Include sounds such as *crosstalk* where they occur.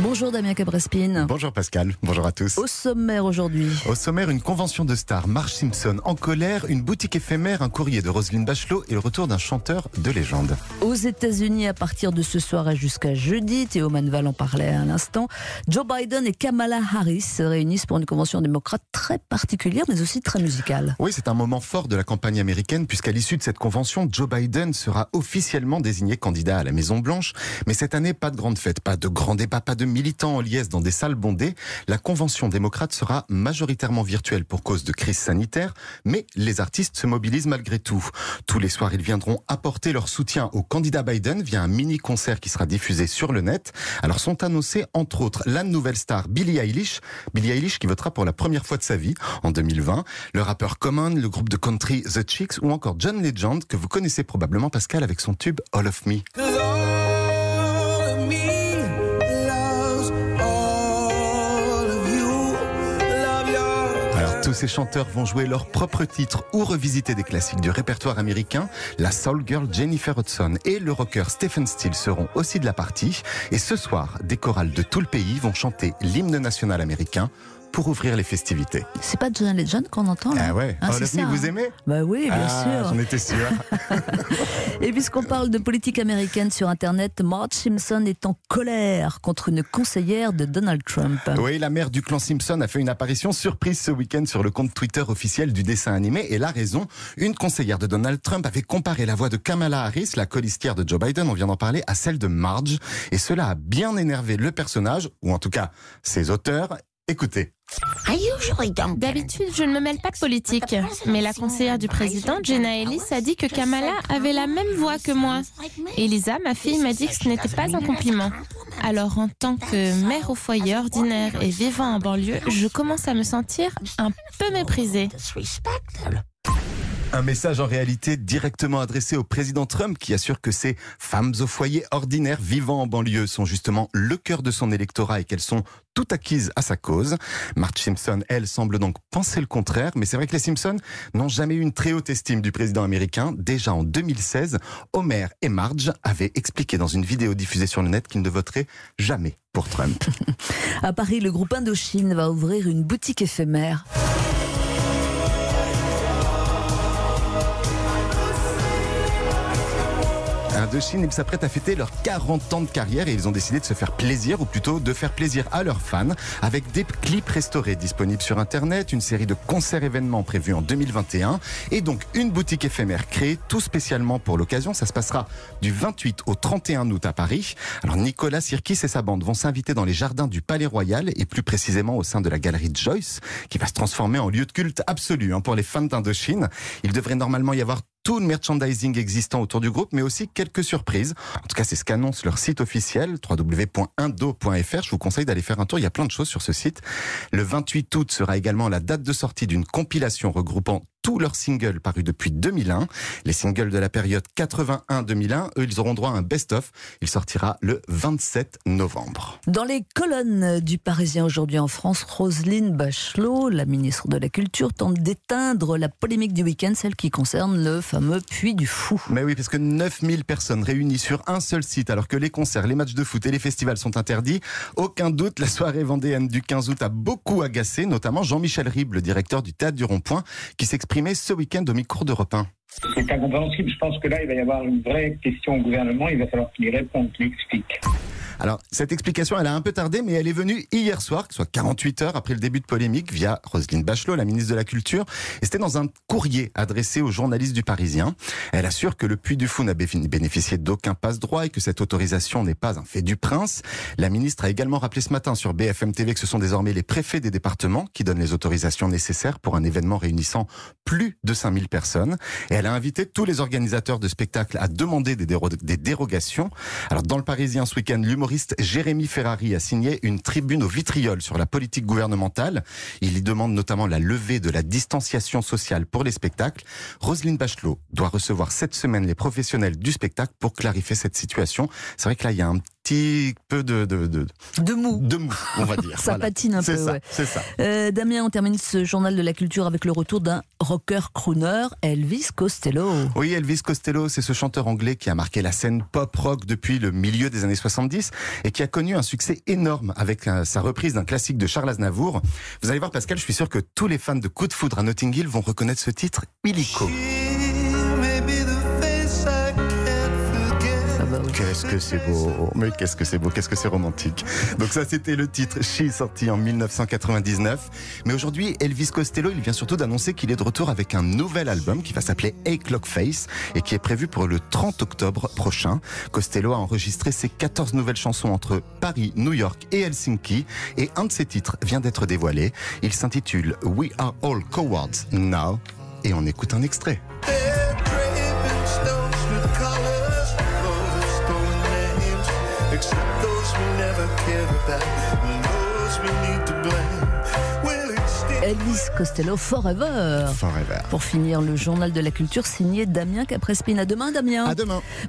Bonjour Damien Cabrespine. Bonjour Pascal, bonjour à tous. Au sommaire aujourd'hui. Au sommaire, une convention de stars, Marge Simpson en colère, une boutique éphémère, un courrier de Roselyne Bachelot et le retour d'un chanteur de légende. Aux États-Unis, à partir de ce soir et jusqu'à jeudi, Théo Manval en parlait à l'instant, Joe Biden et Kamala Harris se réunissent pour une convention démocrate très particulière, mais aussi très musicale. Oui, c'est un moment fort de la campagne américaine, puisqu'à l'issue de cette convention, Joe Biden sera officiellement désigné candidat à la Maison-Blanche. Mais cette année, pas de grande fête, pas de grand débat, pas de militants en liesse dans des salles bondées. La convention démocrate sera majoritairement virtuelle pour cause de crise sanitaire, mais les artistes se mobilisent malgré tout. Tous les soirs, ils viendront apporter leur soutien au candidat Biden via un mini-concert qui sera diffusé sur le net. Alors sont annoncés, entre autres, la nouvelle star Billie Eilish, Billie Eilish qui votera pour la première fois de sa vie en 2020, le rappeur Common, le groupe de country The Chicks ou encore John Legend que vous connaissez probablement Pascal avec son tube All of Me. Ces chanteurs vont jouer leurs propres titres ou revisiter des classiques du répertoire américain. La soul girl Jennifer Hudson et le rocker Stephen Steele seront aussi de la partie. Et ce soir, des chorales de tout le pays vont chanter l'hymne national américain pour ouvrir les festivités. C'est pas John Legend qu'on entend là Ah ouais, Hein, of Me, ça, vous hein. aimez Bah oui, bien ah, sûr. J'en étais sûr. *laughs* Et puisqu'on parle de politique américaine sur Internet, Marge Simpson est en colère contre une conseillère de Donald Trump. Oui, la mère du clan Simpson a fait une apparition surprise ce week-end sur le compte Twitter officiel du dessin animé. Et la raison, une conseillère de Donald Trump avait comparé la voix de Kamala Harris, la colistière de Joe Biden, on vient d'en parler, à celle de Marge. Et cela a bien énervé le personnage, ou en tout cas ses auteurs. Écoutez. D'habitude, je ne me mêle pas de politique, mais la conseillère du président, Jenna Ellis, a dit que Kamala avait la même voix que moi. Elisa, ma fille, m'a dit que ce n'était pas un compliment. Alors, en tant que mère au foyer ordinaire et vivant en banlieue, je commence à me sentir un peu méprisée. Un message en réalité directement adressé au président Trump qui assure que ces femmes au foyer ordinaires vivant en banlieue sont justement le cœur de son électorat et qu'elles sont toutes acquises à sa cause. Marge Simpson, elle, semble donc penser le contraire, mais c'est vrai que les Simpsons n'ont jamais eu une très haute estime du président américain. Déjà en 2016, Homer et Marge avaient expliqué dans une vidéo diffusée sur le net qu'ils ne voteraient jamais pour Trump. *laughs* À Paris, le groupe Indochine va ouvrir une boutique éphémère. Indochine, ils s'apprêtent à fêter leurs 40 ans de carrière et ils ont décidé de se faire plaisir, ou plutôt de faire plaisir à leurs fans, avec des clips restaurés disponibles sur Internet, une série de concerts événements prévus en 2021, et donc une boutique éphémère créée tout spécialement pour l'occasion. Ça se passera du 28 au 31 août à Paris. Alors Nicolas Sirkis et sa bande vont s'inviter dans les jardins du Palais Royal, et plus précisément au sein de la galerie Joyce, qui va se transformer en lieu de culte absolu hein, pour les fans d'Indochine. Il devrait normalement y avoir tout le merchandising existant autour du groupe, mais aussi quelques surprises. En tout cas, c'est ce qu'annonce leur site officiel, www.indo.fr. Je vous conseille d'aller faire un tour, il y a plein de choses sur ce site. Le 28 août sera également la date de sortie d'une compilation regroupant tous leurs singles parus depuis 2001. Les singles de la période 81-2001, eux, ils auront droit à un best-of. Il sortira le 27 novembre. Dans les colonnes du Parisien aujourd'hui en France, Roselyne Bachelot, la ministre de la Culture, tente d'éteindre la polémique du week-end, celle qui concerne le fameux Puy du Fou. Mais oui, parce que 9000 personnes réunies sur un seul site, alors que les concerts, les matchs de foot et les festivals sont interdits, aucun doute, la soirée vendéenne du 15 août a beaucoup agacé, notamment Jean-Michel Ribes, le directeur du Théâtre du Rond-Point, qui ce week-end au micro d'Europe 1. C'est incompréhensible. Je pense que là, il va y avoir une vraie question au gouvernement. Il va falloir qu'il y réponde, qu'il explique. Alors, cette explication, elle a un peu tardé, mais elle est venue hier soir, soit 48 heures après le début de polémique, via Roselyne Bachelot, la ministre de la Culture. Et c'était dans un courrier adressé aux journalistes du Parisien. Elle assure que le Puy du Fou n'a bénéficié d'aucun passe-droit et que cette autorisation n'est pas un fait du prince. La ministre a également rappelé ce matin sur BFM TV que ce sont désormais les préfets des départements qui donnent les autorisations nécessaires pour un événement réunissant plus de 5000 personnes. Et elle a invité tous les organisateurs de spectacles à demander des, des dérogations. Alors, dans le Parisien ce week-end, l'humour l'humoriste Jérémy Ferrari a signé une tribune au vitriol sur la politique gouvernementale. Il y demande notamment la levée de la distanciation sociale pour les spectacles. Roselyne Bachelot doit recevoir cette semaine les professionnels du spectacle pour clarifier cette situation. C'est vrai que là, il y a un petit peu de, de, de, De mou. de mou, on va dire. *laughs* Ça Voilà. patine un C'est peu, ça, ouais. c'est ça. Euh, Damien, on termine ce journal de la culture avec le retour d'un rocker crooner, Elvis Costello. Oui, Elvis Costello, c'est ce chanteur anglais qui a marqué la scène pop-rock depuis le milieu des années 70 et qui a connu un succès énorme avec euh, sa reprise d'un classique de Charles Aznavour. Vous allez voir, Pascal, je suis sûr que tous les fans de Coup de foudre à Notting Hill vont reconnaître ce titre illico. Qu'est-ce que c'est beau, mais qu'est-ce que c'est beau, qu'est-ce que c'est romantique. Donc ça c'était le titre She sorti en 1999. Mais aujourd'hui Elvis Costello vient surtout d'annoncer qu'il est de retour avec un nouvel album qui va s'appeler A Clock Face et qui est prévu pour le 30 octobre prochain. Costello a enregistré ses 14 nouvelles chansons entre Paris, New York et Helsinki et un de ses titres vient d'être dévoilé. Il s'intitule We Are All Cowards Now et on écoute un extrait. Elvis Costello Forever. Forever. Pour finir le journal de la culture signé Damien Caprespine. À demain, Damien. À demain.